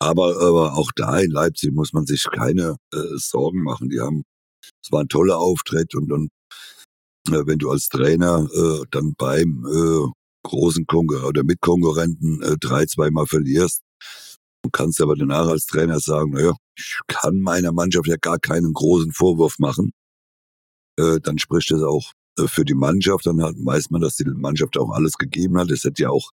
aber, aber auch da in Leipzig muss man sich keine äh, Sorgen machen. Die haben, es war ein toller Auftritt und, und äh, wenn du als Trainer äh, dann beim äh, großen Konkur oder Mitkonkurrenten äh, drei, zweimal verlierst, Du kannst aber danach als Trainer sagen, naja, ich kann meiner Mannschaft ja gar keinen großen Vorwurf machen. Äh, dann spricht das auch äh, für die Mannschaft. Dann hat, weiß man, dass die Mannschaft auch alles gegeben hat. Es hätte ja auch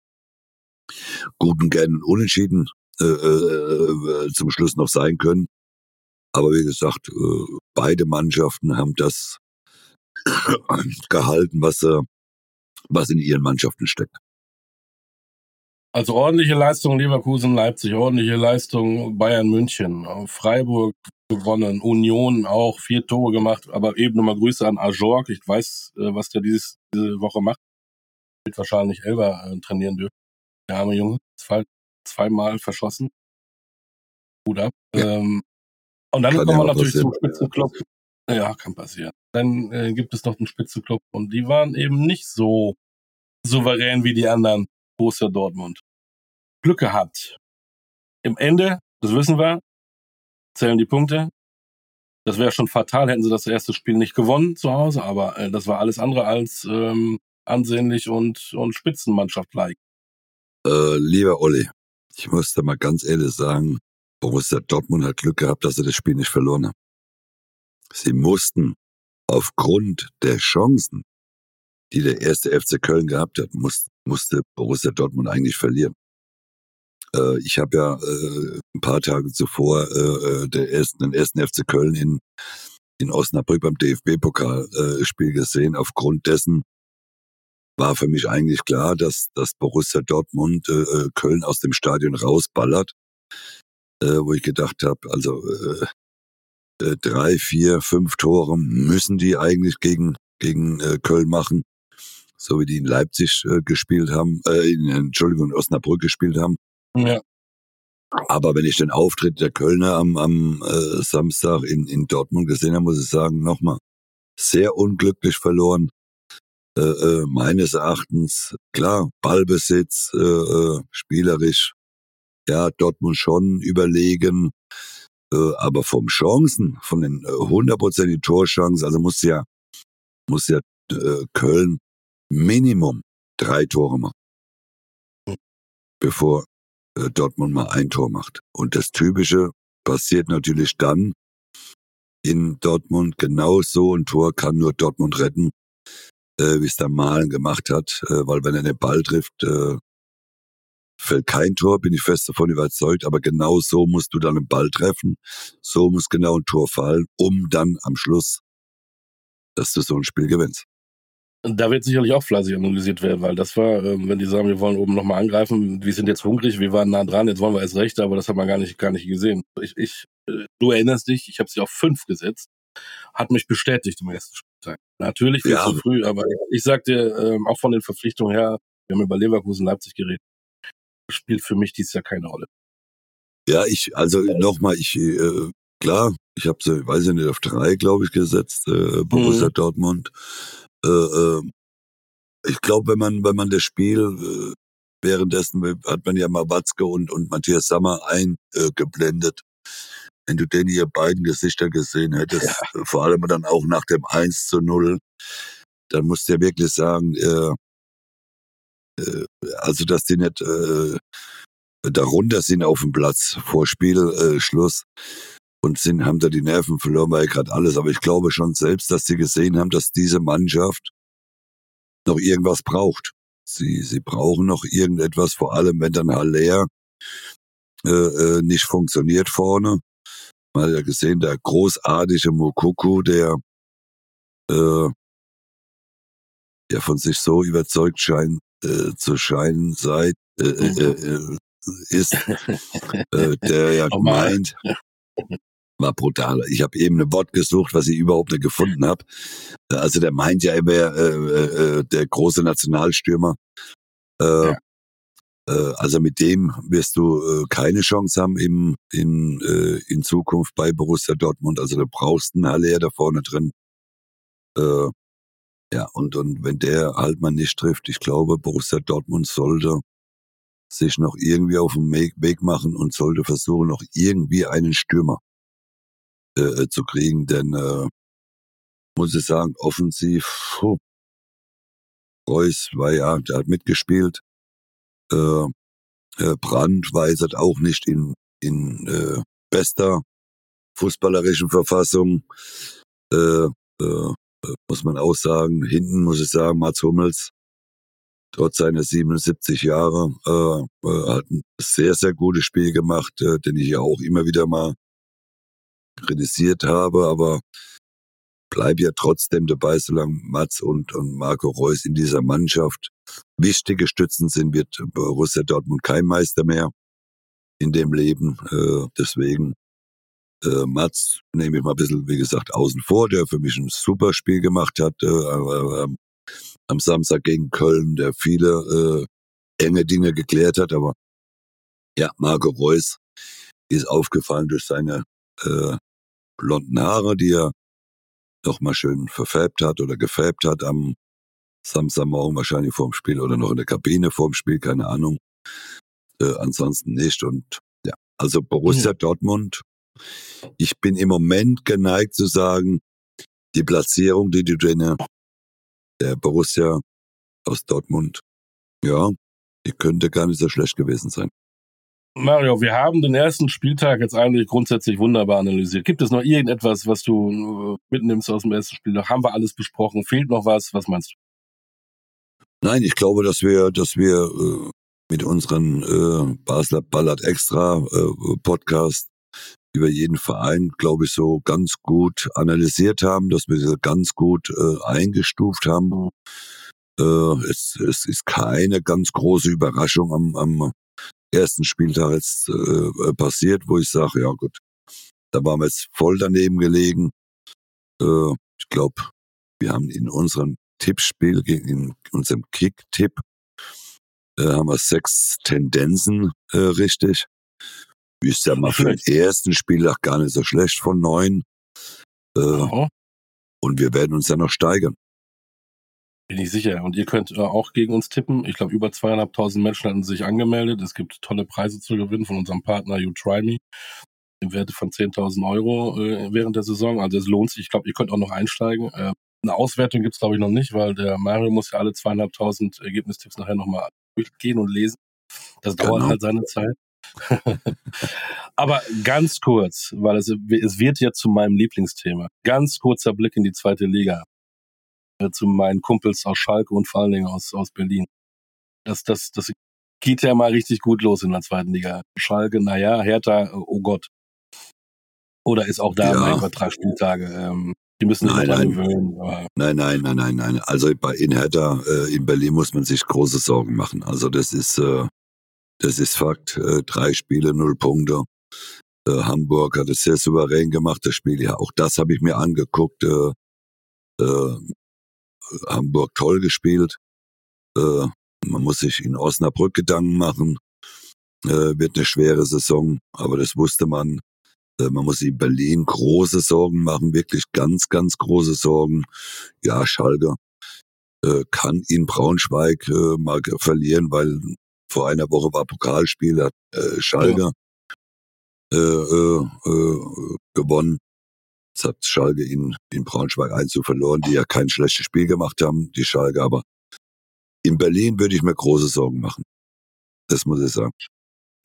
guten Gern Unentschieden äh, äh, zum Schluss noch sein können. Aber wie gesagt, äh, beide Mannschaften haben das [COUGHS] gehalten, was, äh, was in ihren Mannschaften steckt. Also ordentliche Leistung Leverkusen, Leipzig, ordentliche Leistung Bayern München, Freiburg gewonnen, Union auch vier Tore gemacht, aber eben nochmal Grüße an Ajorg. Ich weiß, äh, was der dieses, diese Woche macht. Wird wahrscheinlich Elber äh, trainieren dürfen. Der arme Junge, zwei, zweimal verschossen. Gut ab. Ja. Ähm, und dann kommen wir natürlich zum passieren. Ja, kann passieren. Dann äh, gibt es noch einen Spitzenclub und die waren eben nicht so souverän wie die anderen. Borussia Dortmund. Glück gehabt. Im Ende, das wissen wir, zählen die Punkte. Das wäre schon fatal, hätten sie das erste Spiel nicht gewonnen zu Hause, aber äh, das war alles andere als ähm, ansehnlich und, und Spitzenmannschaft-like. Äh, lieber Olli, ich muss da mal ganz ehrlich sagen, Borussia Dortmund hat Glück gehabt, dass sie das Spiel nicht verloren haben. Sie mussten aufgrund der Chancen, die der erste FC Köln gehabt hat, muss, musste Borussia Dortmund eigentlich verlieren. Äh, ich habe ja äh, ein paar Tage zuvor äh, äh der ersten, den ersten FC Köln in, in Osnabrück beim DFB-Pokalspiel äh, gesehen. Aufgrund dessen war für mich eigentlich klar, dass, dass Borussia Dortmund äh, äh Köln aus dem Stadion rausballert, äh, wo ich gedacht habe, also äh, äh, drei, vier, fünf Tore müssen die eigentlich gegen, gegen äh, Köln machen, so wie die in Leipzig äh, gespielt haben, äh, in, Entschuldigung, in Osnabrück gespielt haben. Ja. Aber wenn ich den Auftritt der Kölner am, am äh, Samstag in, in Dortmund gesehen habe, muss ich sagen, nochmal, sehr unglücklich verloren. Äh, äh, meines Erachtens, klar, Ballbesitz, äh, äh, spielerisch, ja, Dortmund schon überlegen, äh, aber vom Chancen, von den äh, hundertprozentigen Torchancen, also muss ja, muss ja äh, Köln Minimum drei Tore machen, bevor äh, Dortmund mal ein Tor macht. Und das Typische passiert natürlich dann in Dortmund. Genau so ein Tor kann nur Dortmund retten, äh, wie es der Malen gemacht hat, äh, weil wenn er den Ball trifft, äh, fällt kein Tor, bin ich fest davon überzeugt, aber genau so musst du dann den Ball treffen, so muss genau ein Tor fallen, um dann am Schluss, dass du so ein Spiel gewinnst. Da wird sicherlich auch fleißig analysiert werden, weil das war, ähm, wenn die sagen, wir wollen oben nochmal angreifen, wir sind jetzt hungrig, wir waren nah dran, jetzt wollen wir erst recht, aber das hat man gar nicht, gar nicht gesehen. Ich, ich, äh, du erinnerst dich, ich habe sie auf fünf gesetzt, hat mich bestätigt im ersten Spieltag. Natürlich viel ja. zu früh, aber ich, ich sag dir, ähm, auch von den Verpflichtungen her, wir haben über Leverkusen Leipzig geredet, spielt für mich dies Jahr keine Rolle. Ja, ich, also nochmal, ich, äh, klar, ich habe sie, weiß ich nicht, auf drei, glaube ich, gesetzt, äh, Borussia mhm. Dortmund. Äh, äh, ich glaube, wenn man, wenn man das Spiel äh, währenddessen hat man ja mal Watzke und, und Matthias Sammer eingeblendet. wenn du denn ihr beiden Gesichter gesehen [LAUGHS] hättest, ja. vor allem dann auch nach dem 1 zu 0, dann musst du ja wirklich sagen, äh, äh, also dass die nicht äh, darunter sind auf dem Platz vor Spielschluss äh, und sind, haben da die Nerven verloren, weil gerade alles. Aber ich glaube schon selbst, dass sie gesehen haben, dass diese Mannschaft noch irgendwas braucht. Sie, sie brauchen noch irgendetwas, vor allem wenn dann Haller äh, äh, nicht funktioniert vorne. Man hat ja gesehen, der großartige Mokuku, der äh, ja von sich so überzeugt scheint, äh, zu scheinen seid, äh, äh, mhm. äh, ist, [LAUGHS] äh, der ja oh meint, war brutal. Ich habe eben ein Wort gesucht, was ich überhaupt nicht gefunden habe. Also der meint ja, er äh, äh, der große Nationalstürmer. Äh, ja. äh, also mit dem wirst du äh, keine Chance haben im, in, äh, in Zukunft bei Borussia Dortmund. Also du brauchst einen Haller da vorne drin. Ja, und, und wenn der halt mal nicht trifft, ich glaube, Borussia Dortmund sollte sich noch irgendwie auf den Weg machen und sollte versuchen, noch irgendwie einen Stürmer äh, zu kriegen, denn äh, muss ich sagen, offensiv, puh, Reus war ja, der hat mitgespielt, äh, äh, Brandt weisert auch nicht in, in äh, bester fußballerischen Verfassung. Äh, äh, muss man auch sagen. Hinten muss ich sagen, Mats Hummels, trotz seiner 77 Jahre, äh, äh, hat ein sehr, sehr gutes Spiel gemacht, äh, den ich ja auch immer wieder mal kritisiert habe, aber bleib ja trotzdem dabei, solange Mats und, und Marco Reus in dieser Mannschaft wichtige Stützen sind, wird Borussia Dortmund kein Meister mehr in dem Leben. Äh, deswegen äh, Mats nehme ich mal ein bisschen, wie gesagt, außen vor, der für mich ein super Spiel gemacht hat äh, äh, am Samstag gegen Köln, der viele äh, enge Dinge geklärt hat. Aber ja, Marco Reus ist aufgefallen durch seine äh, blonden Haare, die er noch mal schön verfärbt hat oder gefärbt hat am Samstagmorgen wahrscheinlich vorm Spiel oder noch in der Kabine vorm Spiel, keine Ahnung. Äh, ansonsten nicht. Und ja, also Borussia ja. Dortmund ich bin im Moment geneigt zu sagen, die Platzierung, die du drin, der Borussia aus Dortmund, ja, Die könnte gar nicht so schlecht gewesen sein. Mario, wir haben den ersten Spieltag jetzt eigentlich grundsätzlich wunderbar analysiert. Gibt es noch irgendetwas, was du äh, mitnimmst aus dem ersten Spieltag? Haben wir alles besprochen? Fehlt noch was? Was meinst du? Nein, ich glaube, dass wir, dass wir äh, mit unseren äh, Basler Ballard Extra äh, Podcast über jeden Verein, glaube ich, so ganz gut analysiert haben, dass wir sie ganz gut äh, eingestuft haben. Äh, es, es ist keine ganz große Überraschung am, am ersten Spieltag jetzt äh, passiert, wo ich sage, ja gut, da waren wir jetzt voll daneben gelegen. Äh, ich glaube, wir haben in unserem Tippspiel, in unserem Kick-Tipp, äh, haben wir sechs Tendenzen äh, richtig. Ist ja mal für den ersten Spieltag gar nicht so schlecht von neun. Äh, und wir werden uns ja noch steigern. Bin ich sicher. Und ihr könnt äh, auch gegen uns tippen. Ich glaube, über zweieinhalbtausend Menschen hatten sich angemeldet. Es gibt tolle Preise zu gewinnen von unserem Partner You Try Me im Werte von 10.000 Euro äh, während der Saison. Also es lohnt sich. Ich glaube, ihr könnt auch noch einsteigen. Äh, eine Auswertung gibt's glaube ich, noch nicht, weil der Mario muss ja alle zweieinhalbtausend Ergebnistipps nachher nochmal durchgehen und lesen. Das dauert genau. halt seine Zeit. [LAUGHS] Aber ganz kurz, weil es, es wird jetzt zu meinem Lieblingsthema. Ganz kurzer Blick in die zweite Liga. Äh, zu meinen Kumpels aus Schalke und vor allen Dingen aus, aus Berlin. Das, das, das geht ja mal richtig gut los in der zweiten Liga. Schalke, naja, Hertha, oh Gott. Oder ist auch da ja. mein drei Spieltage. Ähm, die müssen sich nein, nein. gewöhnen. Nein, nein, nein, nein, nein. Also bei in Hertha, äh, in Berlin muss man sich große Sorgen machen. Also das ist, äh, das ist Fakt. Äh, drei Spiele, null Punkte. Äh, Hamburg hat es sehr souverän gemacht, das Spiel. Ja, auch das habe ich mir angeguckt. Äh, äh, Hamburg toll gespielt. Äh, man muss sich in Osnabrück Gedanken machen. Äh, wird eine schwere Saison, aber das wusste man. Äh, man muss in Berlin große Sorgen machen, wirklich ganz, ganz große Sorgen. Ja, Schalke äh, kann in Braunschweig äh, mal verlieren, weil vor einer Woche war Pokalspiel, hat äh, Schalke ja. äh, äh, gewonnen. Jetzt hat Schalke in, in Braunschweig 1 zu verloren, die ja kein schlechtes Spiel gemacht haben, die Schalke, aber in Berlin würde ich mir große Sorgen machen. Das muss ich sagen.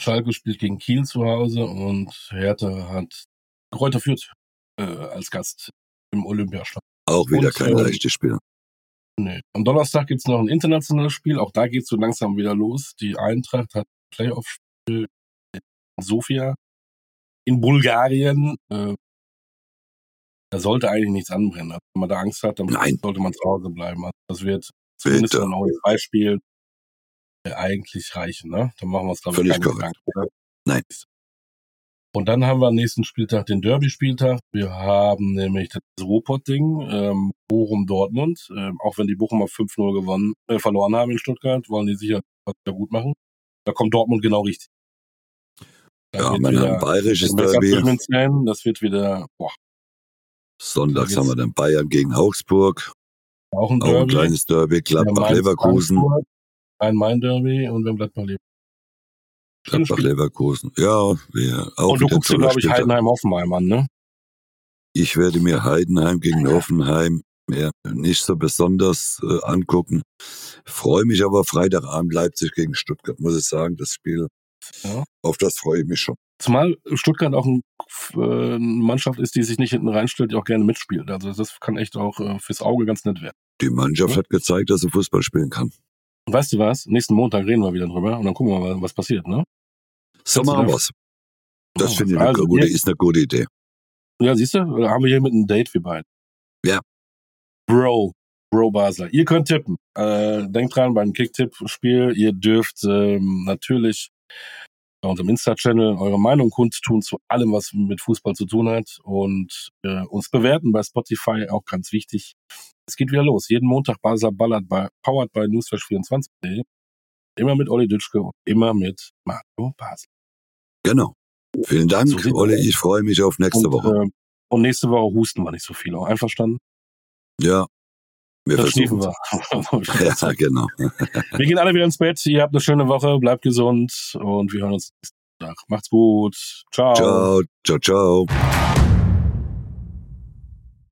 Schalke spielt gegen Kiel zu Hause und Hertha hat Kräuter Fürth äh, als Gast im Olympiastadion. Auch wieder und, kein äh, leichtes Spiel. Nee. Am Donnerstag gibt's noch ein internationales Spiel. Auch da geht's so langsam wieder los. Die Eintracht hat Playoff-Spiel in Sofia in Bulgarien. Äh, da sollte eigentlich nichts anbrennen. Also wenn man da Angst hat, dann Nein. sollte man zu Hause bleiben. Also das wird zumindest Bitte. auch zwei Spielen äh, eigentlich reichen. Ne? Dann machen wir uns, glaube ich, keine Gedanken. Nein. Und dann haben wir am nächsten Spieltag den Derby-Spieltag. Wir haben nämlich das Ruhrpott-Ding, ähm, Bochum-Dortmund. Ähm, auch wenn die Bochumer 5-0 gewonnen, äh, verloren haben in Stuttgart, wollen die sicher was wieder gut machen. Da kommt Dortmund genau richtig. Da ja, man hat ein bayerisches Derby. Das wird wieder, boah, Sonntags haben wir dann Bayern gegen Augsburg. Auch ein, Derby. auch ein kleines Derby. Gladbach-Leverkusen. Ein Main-Derby und wir haben Gladbach-Leverkusen. Gladbach-Leverkusen. Ja, wir auch Und du guckst dir, glaube ich, Heidenheim-Hoffenheim an, ne? Ich werde mir Heidenheim gegen Hoffenheim mehr nicht so besonders äh, angucken. Freue mich aber Freitagabend Leipzig gegen Stuttgart, muss ich sagen. Das Spiel, ja. auf das freue ich mich schon. Zumal Stuttgart auch ein, äh, eine Mannschaft ist, die sich nicht hinten reinstellt, die auch gerne mitspielt. Also das kann echt auch äh, fürs Auge ganz nett werden. Die Mannschaft ja? hat gezeigt, dass sie Fußball spielen kann. Und weißt du was? Nächsten Montag reden wir wieder drüber und dann gucken wir mal, was passiert, ne? So machen wir's. Das finde ich also, eine gute, ist eine gute Idee. Ja, siehst du, da haben wir hier mit einem Date für beide. Ja. Bro, Bro Basler. Ihr könnt tippen. Äh, denkt dran beim Kick-Tipp-Spiel. Ihr dürft ähm, natürlich bei unserem Insta-Channel eure Meinung kundtun zu allem, was mit Fußball zu tun hat und äh, uns bewerten bei Spotify, auch ganz wichtig. Es geht wieder los. Jeden Montag Basler ballert bei Powered by Newsflash24.de. Immer mit Olli Dütschke und immer mit Mario Basel. Genau. Vielen Dank, so Olli. Ich freue mich auf nächste und, Woche. Äh, und nächste Woche husten wir nicht so viel. Einverstanden? Ja, wir das versuchen wir. [LAUGHS] ja, genau. [LAUGHS] wir gehen alle wieder ins Bett. Ihr habt eine schöne Woche, bleibt gesund und wir hören uns nächsten Tag. Macht's gut. Ciao. Ciao, ciao, ciao.